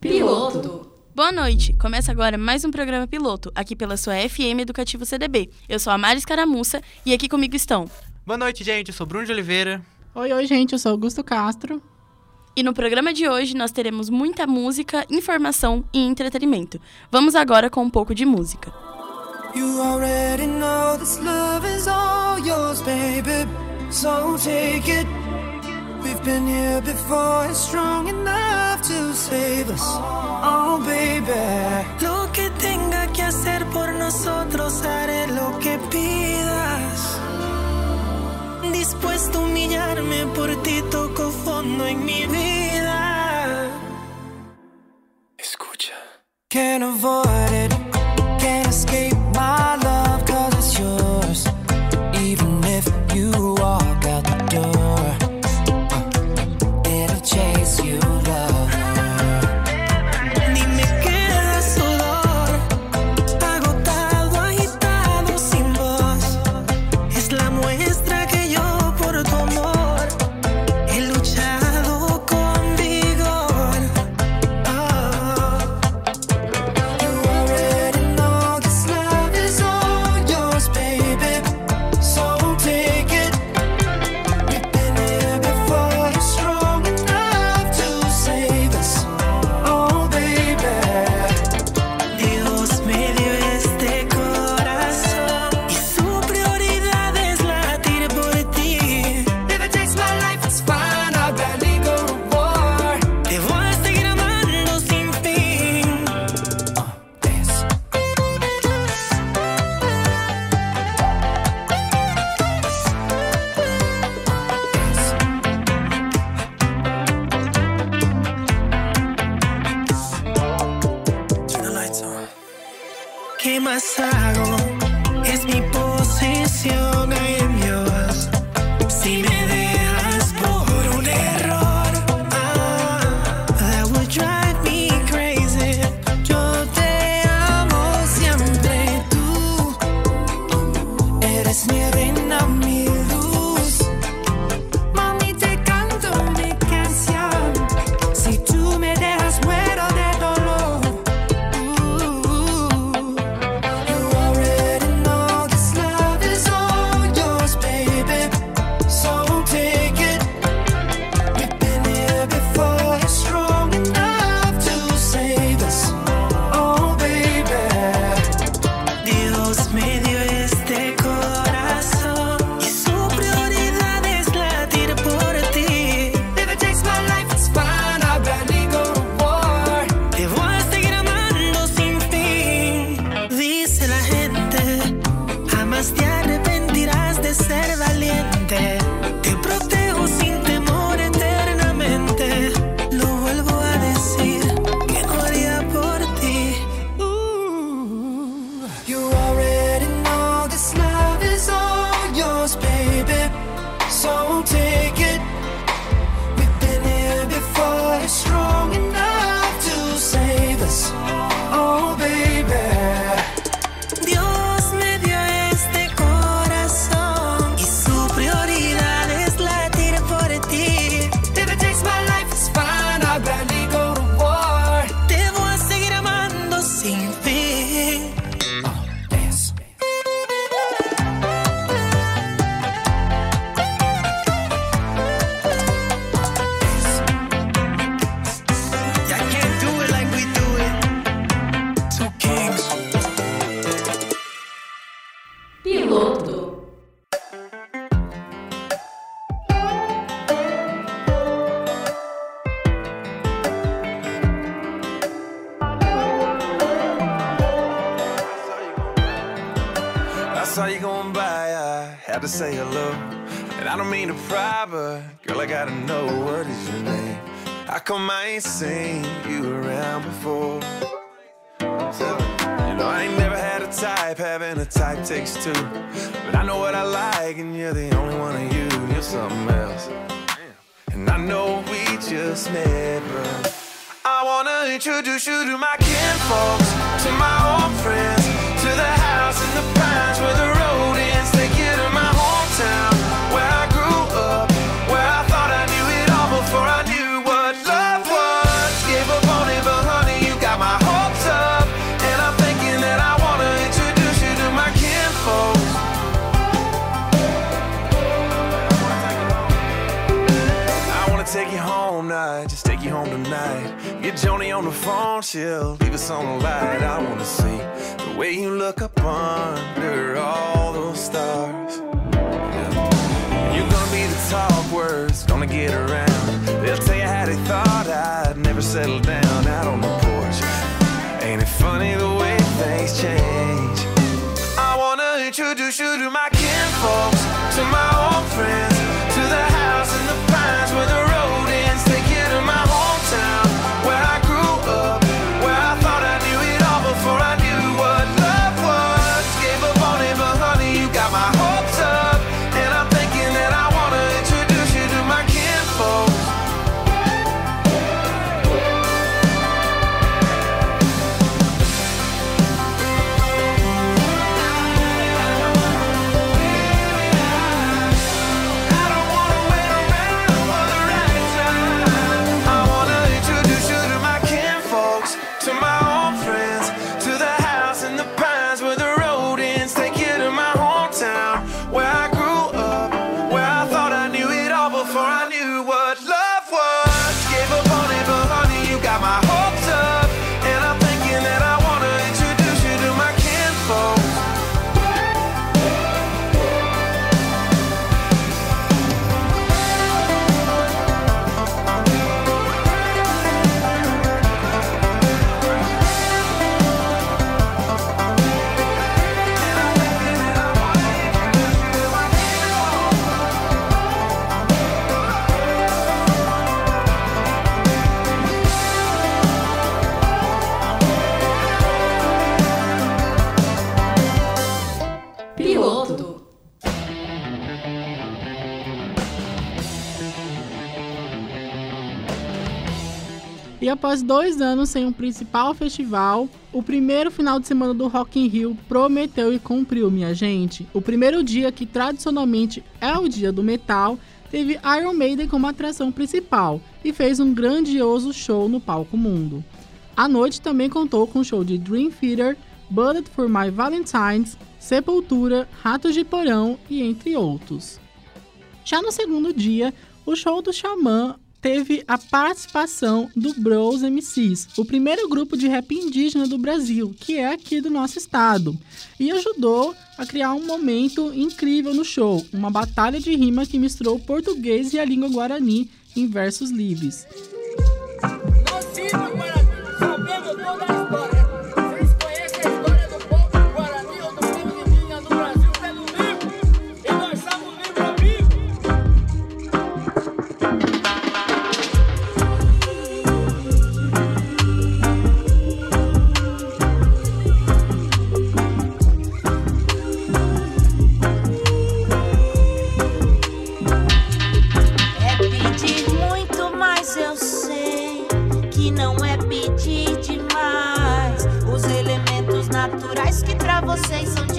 Piloto. Boa noite. Começa agora mais um programa piloto, aqui pela sua FM Educativo CDB. Eu sou a Mari Escaramuça e aqui comigo estão. Boa noite, gente. Eu sou Bruno de Oliveira. Oi, oi, gente. Eu sou Augusto Castro. E no programa de hoje nós teremos muita música, informação e entretenimento. Vamos agora com um pouco de música. You already know this love is all yours, baby. So take it. We've been here before, it's strong enough to save us. Oh, baby. Lo que tenga que hacer por nosotros, haré lo que pidas. Dispuesto a humillarme por ti, toco fondo en mi vida. Escucha. Can't avoid it, can't escape. outside. to. But I know what I like, and you're the only one of you. You're something else. And I know we just met, but I wanna introduce you to my kinfolks, to my old friends, to the house in the pines where the road ends. They get in my hometown. Joni on the phone, she'll leave us on the light. I wanna see the way you look up under all those stars. Yeah. You're gonna be the talk words, gonna get around. They'll tell you how they thought I'd never settle down out on the porch. Ain't it funny the way things change? I wanna introduce you to my kinfolks, to my old friends, E após dois anos sem um principal festival, o primeiro final de semana do Rock in Rio prometeu e cumpriu, minha gente. O primeiro dia, que tradicionalmente é o dia do metal, teve Iron Maiden como atração principal e fez um grandioso show no palco mundo. A noite também contou com o show de Dream Theater, Bullet for My Valentines, Sepultura, Ratos de Porão e entre outros. Já no segundo dia, o show do Xamã teve a participação do Bros MCs, o primeiro grupo de rap indígena do Brasil, que é aqui do nosso estado, e ajudou a criar um momento incrível no show, uma batalha de rima que misturou o português e a língua guarani em versos livres. Vocês são descartáveis,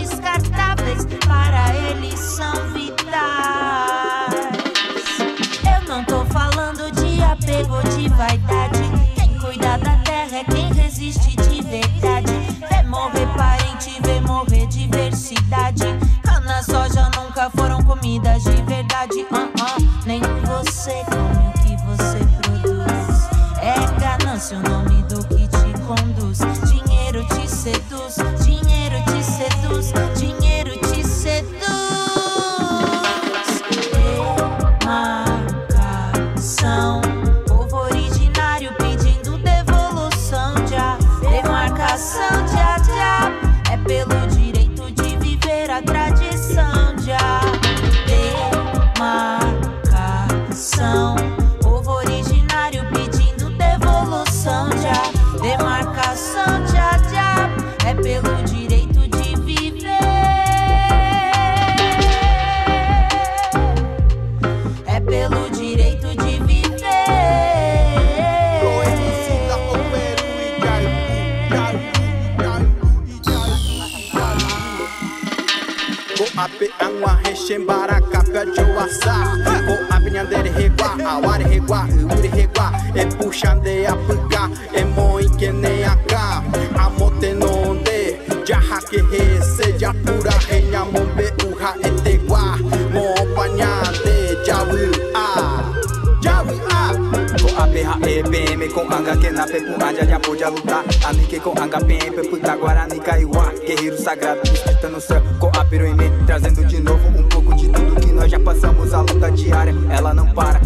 pode lutar. Anique com anga PM puta guarani caiuá. Guerreiro sagrado disputando no céu com a piruine. Trazendo de novo um pouco de tudo que nós já passamos. A luta diária, ela não para.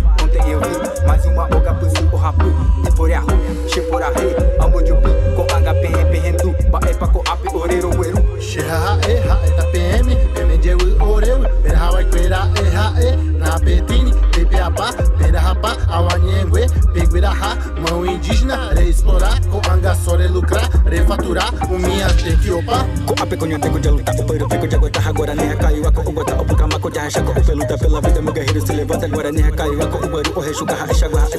Que opar. Ko ape konyo tego de luta O peiro fico de aguenta agora nem recaiu Ako o gota o racha Ko o luta pela vida meu guerreiro se levanta agora nem recaiu Ako o baru o rechuga ha Esha gua ate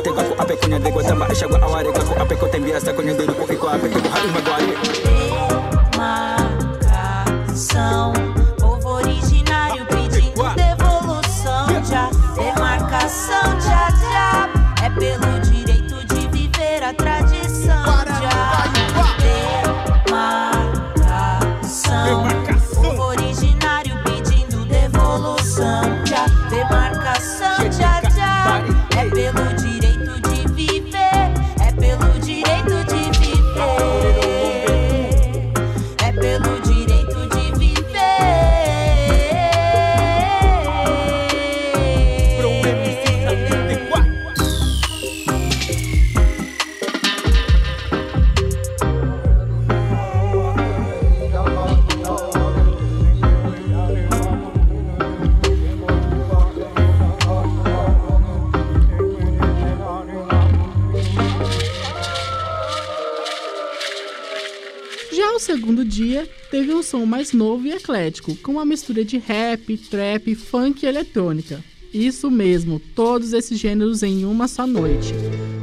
som mais novo e eclético, com uma mistura de rap, trap, funk e eletrônica. Isso mesmo, todos esses gêneros em uma só noite.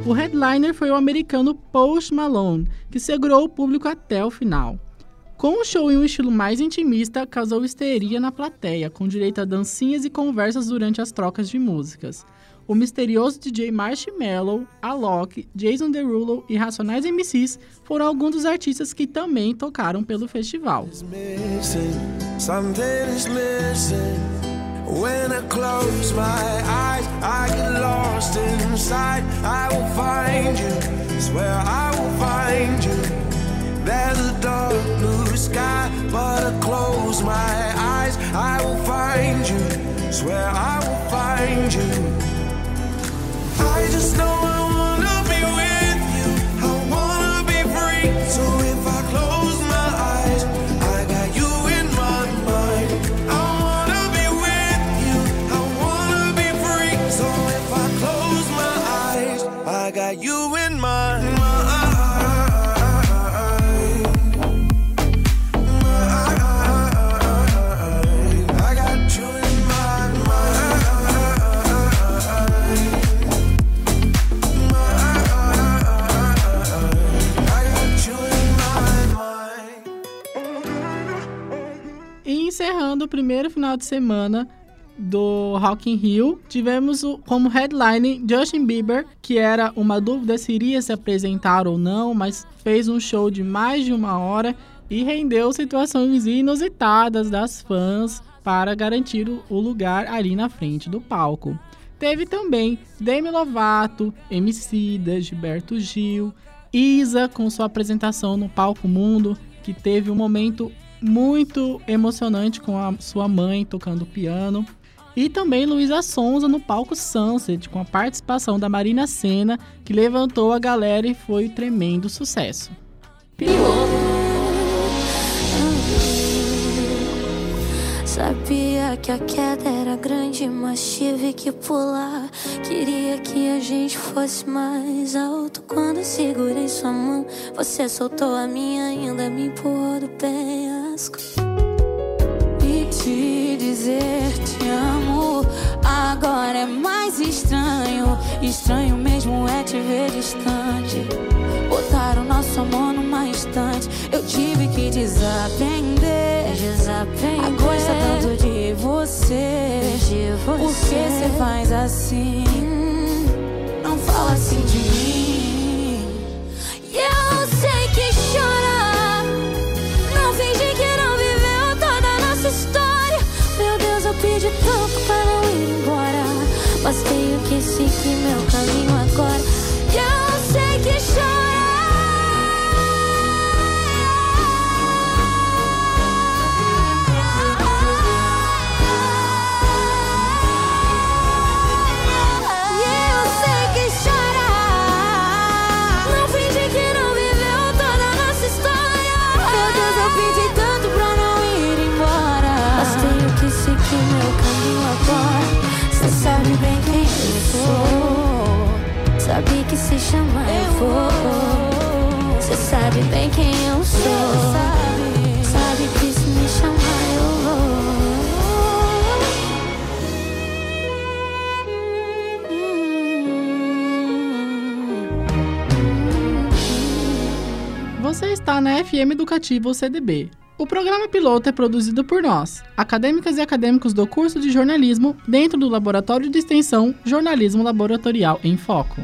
O headliner foi o americano Post Malone, que segurou o público até o final. Com um show em um estilo mais intimista, causou histeria na plateia, com direito a dancinhas e conversas durante as trocas de músicas. O misterioso DJ Marshmello, Alok, Jason Derulo e Racionais MCs foram alguns dos artistas que também tocaram pelo festival. There's a dark blue sky, but I close my eyes, I will find you, swear I will find you. I just know primeiro final de semana do Rock in Rio, tivemos como headline Justin Bieber, que era uma dúvida se iria se apresentar ou não, mas fez um show de mais de uma hora e rendeu situações inusitadas das fãs para garantir o- o lugar ali na frente do palco. Teve também Demi Lovato, Emicida, Gilberto Gil, Isa com sua apresentação no Palco Mundo, que teve um momento muito emocionante com a sua mãe tocando piano. E também Luísa Sonza no palco Sunset, com a participação da Marina Senna, que levantou a galera e foi um tremendo sucesso. Sabia que a queda era grande, mas tive que pular. Queria que a gente fosse mais alto. Quando segurei sua mão, você soltou a minha, ainda me empurrou do penhasco. E te dizer te amo agora é mais estranho. Estranho mesmo é te ver distante. Botaram nosso amor numa Eu tive que desaprender. Desaprender. A gostar tanto de você. De você. Por que você faz assim? Não fala assim de mim. E eu sei que chora. Não finge que não viveu toda a nossa história. Meu Deus, eu pedi tanto pra não ir embora. Mas tenho que seguir meu caminho agora. E eu sei que Você FM Educativo CDB. O programa piloto é produzido por nós, acadêmicas e acadêmicos do curso de jornalismo, dentro do Laboratório de Extensão Jornalismo Laboratorial em Foco.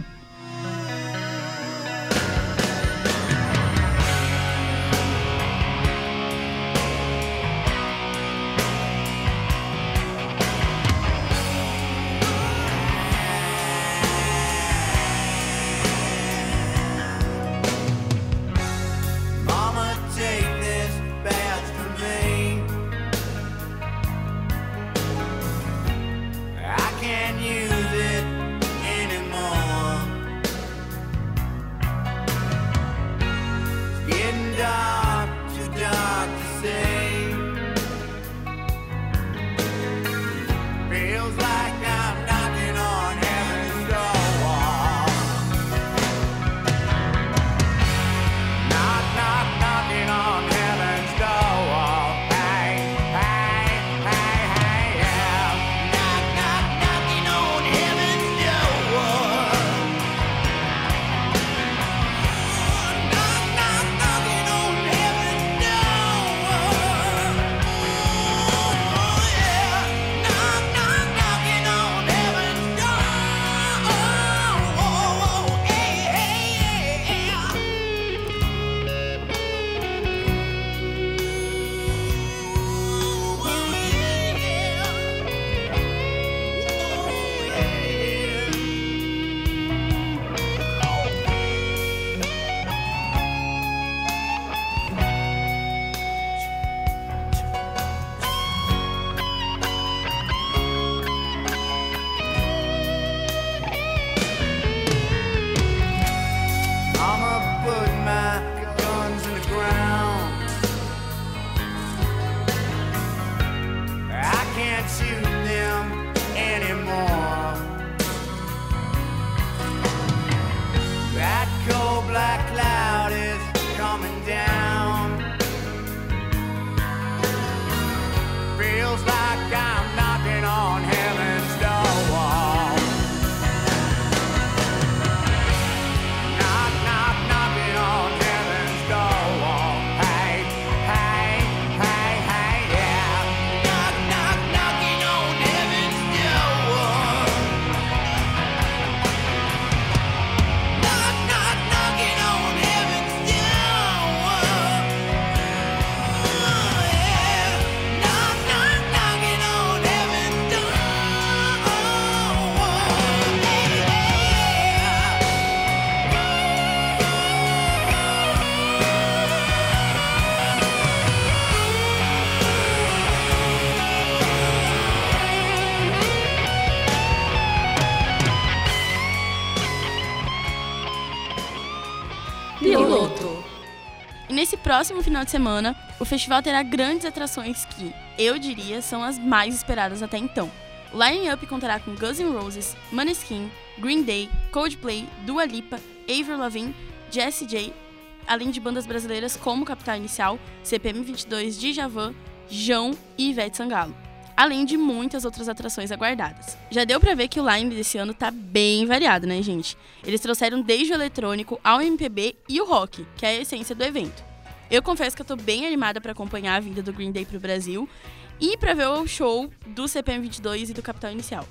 Nesse próximo final de semana, o festival terá grandes atrações que, eu diria, são as mais esperadas até então. O line-up contará com Guns N' Roses, Maneskin, Green Day, Coldplay, Dua Lipa, Avril Lavigne, Jessie J, além de bandas brasileiras como Capital Inicial, CPM 22, Djavan, João e Ivete Sangalo. Além de muitas outras atrações aguardadas. Já deu pra ver que o line desse ano tá bem variado, né, gente? Eles trouxeram desde o eletrônico ao MPB e o rock, que é a essência do evento. Eu confesso que eu tô bem animada pra acompanhar a vinda do Green Day pro Brasil e pra ver o show do CPM 22 e do Capital Inicial.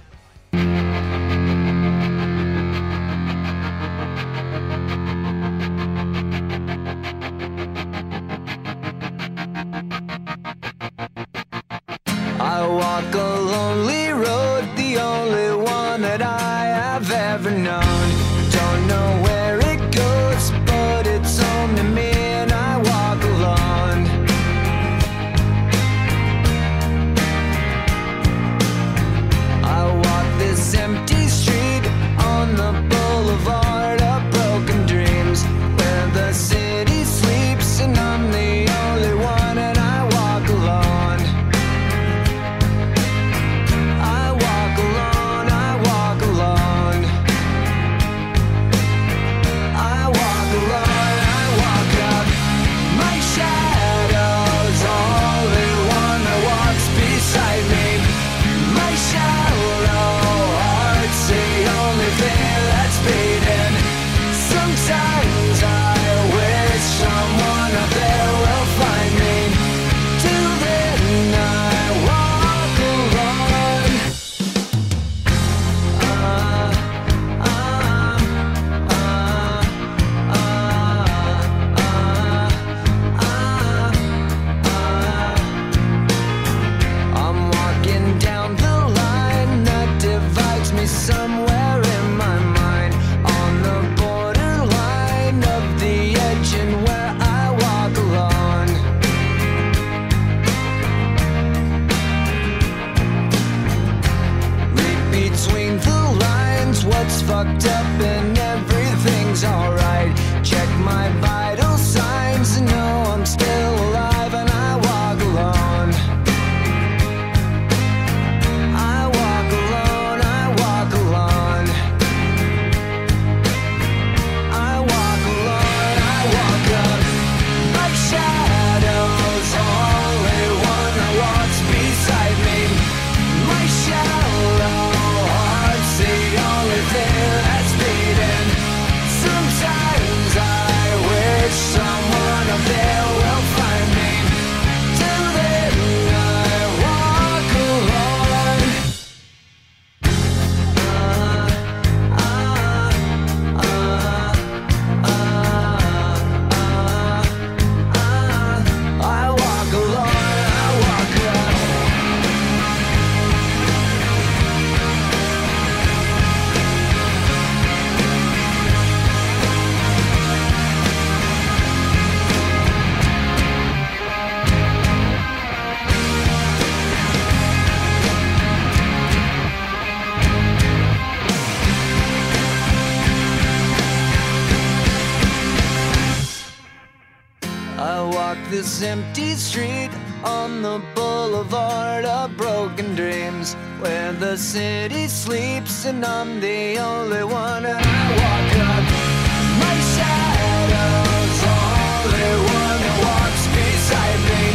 This empty street on the boulevard of broken dreams where the city sleeps and I'm the only one. And I walk up my shadow's only one that walks beside me.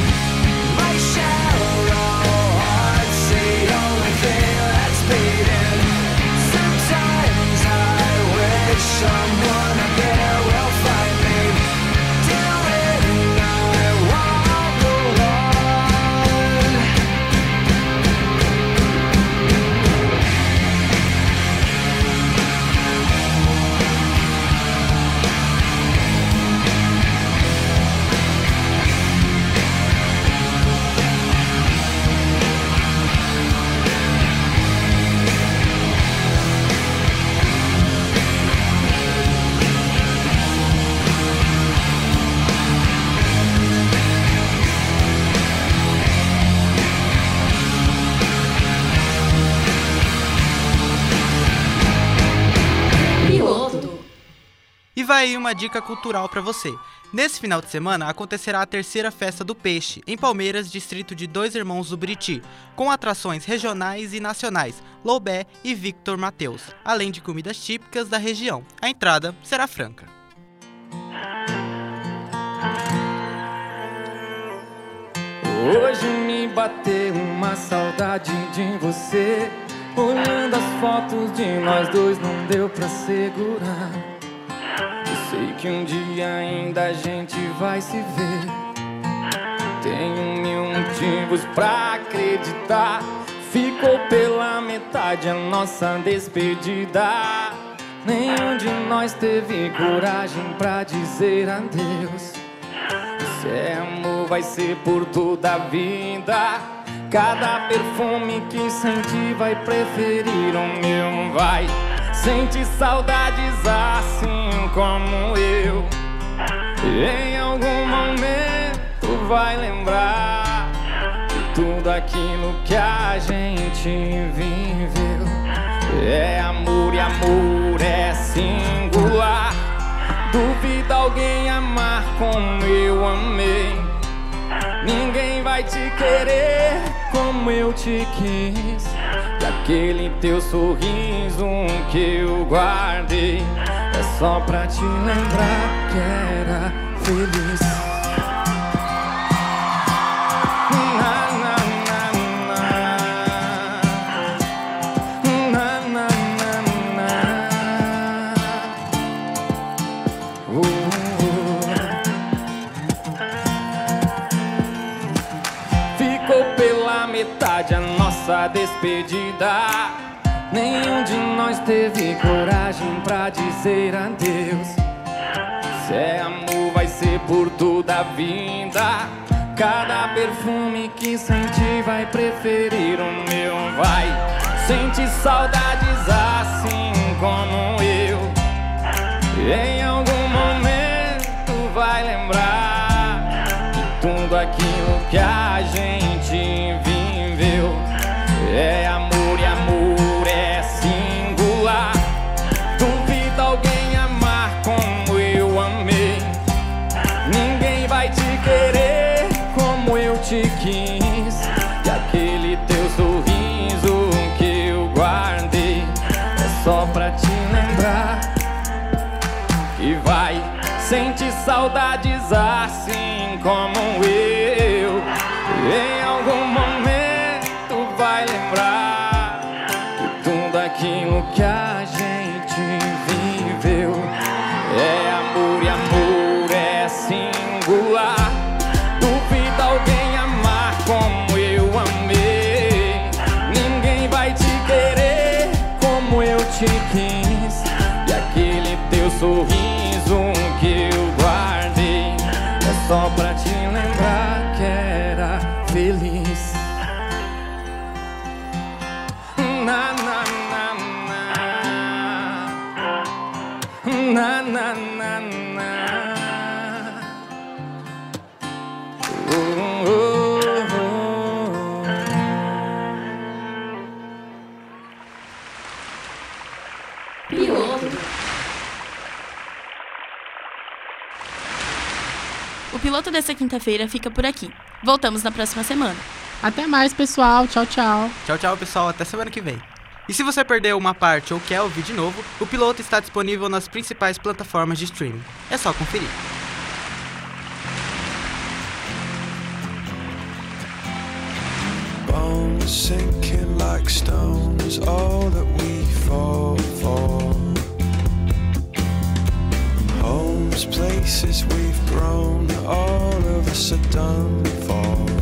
My shallow heart's the only thing that's beating. Sometimes I wish someone aí uma dica cultural pra você. Nesse final de semana acontecerá a terceira festa do peixe, em Palmeiras, distrito de Dois Irmãos do Buriti, com atrações regionais e nacionais, Loubé e Victor Mateus, além de comidas típicas da região. A entrada será franca. Hoje me bateu uma saudade de você. Olhando as fotos de nós dois, não deu pra segurar. Sei que um dia ainda a gente vai se ver. Tenho mil motivos pra acreditar. Ficou pela metade a nossa despedida. Nenhum de nós teve coragem pra dizer adeus. Se é amor, vai ser por toda a vida. Cada perfume que senti vai preferir o meu, vai. Sente saudades assim como eu. Em algum momento vai lembrar de tudo aquilo que a gente viveu. É amor e amor é singular. Duvida alguém amar como eu amei. Ninguém vai te querer como eu te quis. Daquele teu sorriso que eu guardei. É só pra te lembrar que era feliz. Nossa despedida. Nenhum de nós teve coragem pra dizer adeus. Se é amor, vai ser por toda a vida. Cada perfume que senti vai preferir o meu, vai. Sente saudades assim como eu. Em É amor e amor é singular. Duvida alguém amar como eu amei. Ninguém vai te querer como eu te quis. E aquele teu sorriso que eu guardei é só pra te lembrar que vai. Sente saudades assim como só pra te lembrar que era feliz. Na na na na na na na. Dessa quinta-feira fica por aqui. Voltamos na próxima semana. Até mais, pessoal. Tchau, tchau. Tchau, tchau, pessoal. Até semana que vem. E se você perdeu uma parte ou quer ouvir de novo, o piloto está disponível nas principais plataformas de streaming. É só conferir. Bones sinking like stones, all that we fall for. Homes, places we've grown, all of us are done for.